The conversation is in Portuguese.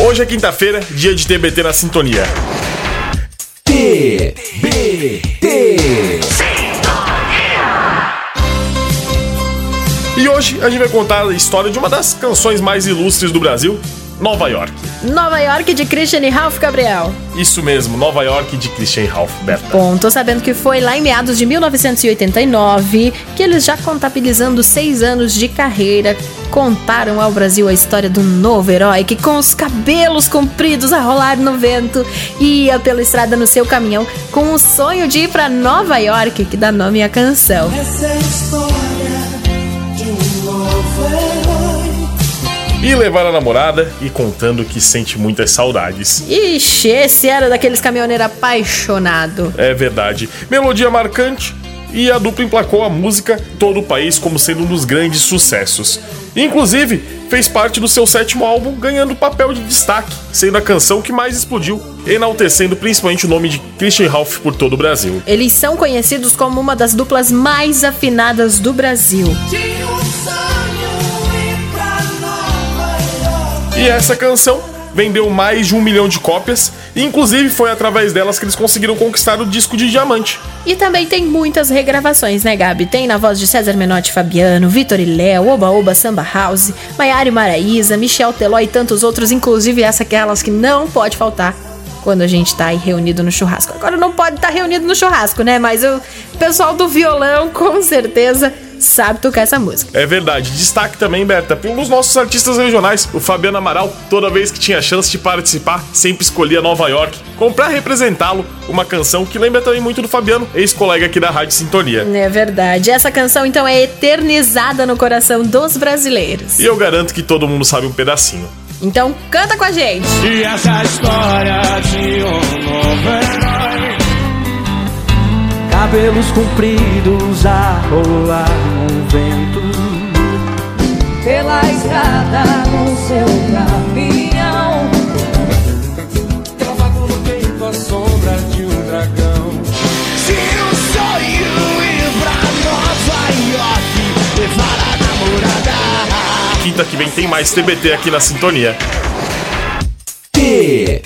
Hoje é quinta-feira, dia de TBT na sintonia. TBT. E hoje a gente vai contar a história de uma das canções mais ilustres do Brasil, Nova York. Nova York de Christian e Ralph Gabriel. Isso mesmo, Nova York de Christian e Ralph, Berta. Bom, tô sabendo que foi lá em meados de 1989 que eles já contabilizando seis anos de carreira contaram ao Brasil a história do novo herói que com os cabelos compridos a rolar no vento ia pela estrada no seu caminhão com o sonho de ir para Nova York, que dá nome à canção. Essa é e levar a namorada e contando que sente muitas saudades. Ixi, esse era daqueles caminhoneiros apaixonado. É verdade. Melodia marcante e a dupla emplacou a música todo o país como sendo um dos grandes sucessos. Inclusive, fez parte do seu sétimo álbum, ganhando papel de destaque, sendo a canção que mais explodiu, enaltecendo principalmente o nome de Christian Ralph por todo o Brasil. Eles são conhecidos como uma das duplas mais afinadas do Brasil. E essa canção vendeu mais de um milhão de cópias, e inclusive foi através delas que eles conseguiram conquistar o disco de diamante. E também tem muitas regravações, né, Gabi? Tem na voz de César Menotti Fabiano, Vitor e Léo, Oba Oba Samba House, Maiara Maraíza, Michel Teló e tantos outros, inclusive essa aquelas que não pode faltar quando a gente tá aí reunido no churrasco. Agora não pode estar tá reunido no churrasco, né? Mas o pessoal do violão, com certeza, sabe tocar essa música. É verdade. Destaque também, Berta, para um dos nossos artistas regionais, o Fabiano Amaral, toda vez que tinha chance de participar, sempre escolhia Nova York, como pra representá-lo, uma canção que lembra também muito do Fabiano, ex-colega aqui da Rádio Sintonia. É verdade. Essa canção, então, é eternizada no coração dos brasileiros. E eu garanto que todo mundo sabe um pedacinho. Então canta com a gente. E essa história de Cabelos compridos a rolar no vento. Pela estrada no seu caminhão. Cravado no peito a sombra de um dragão. Se o sonho ir pra Nova York, levar a quinta que vem tem mais TBT aqui na sintonia. TBT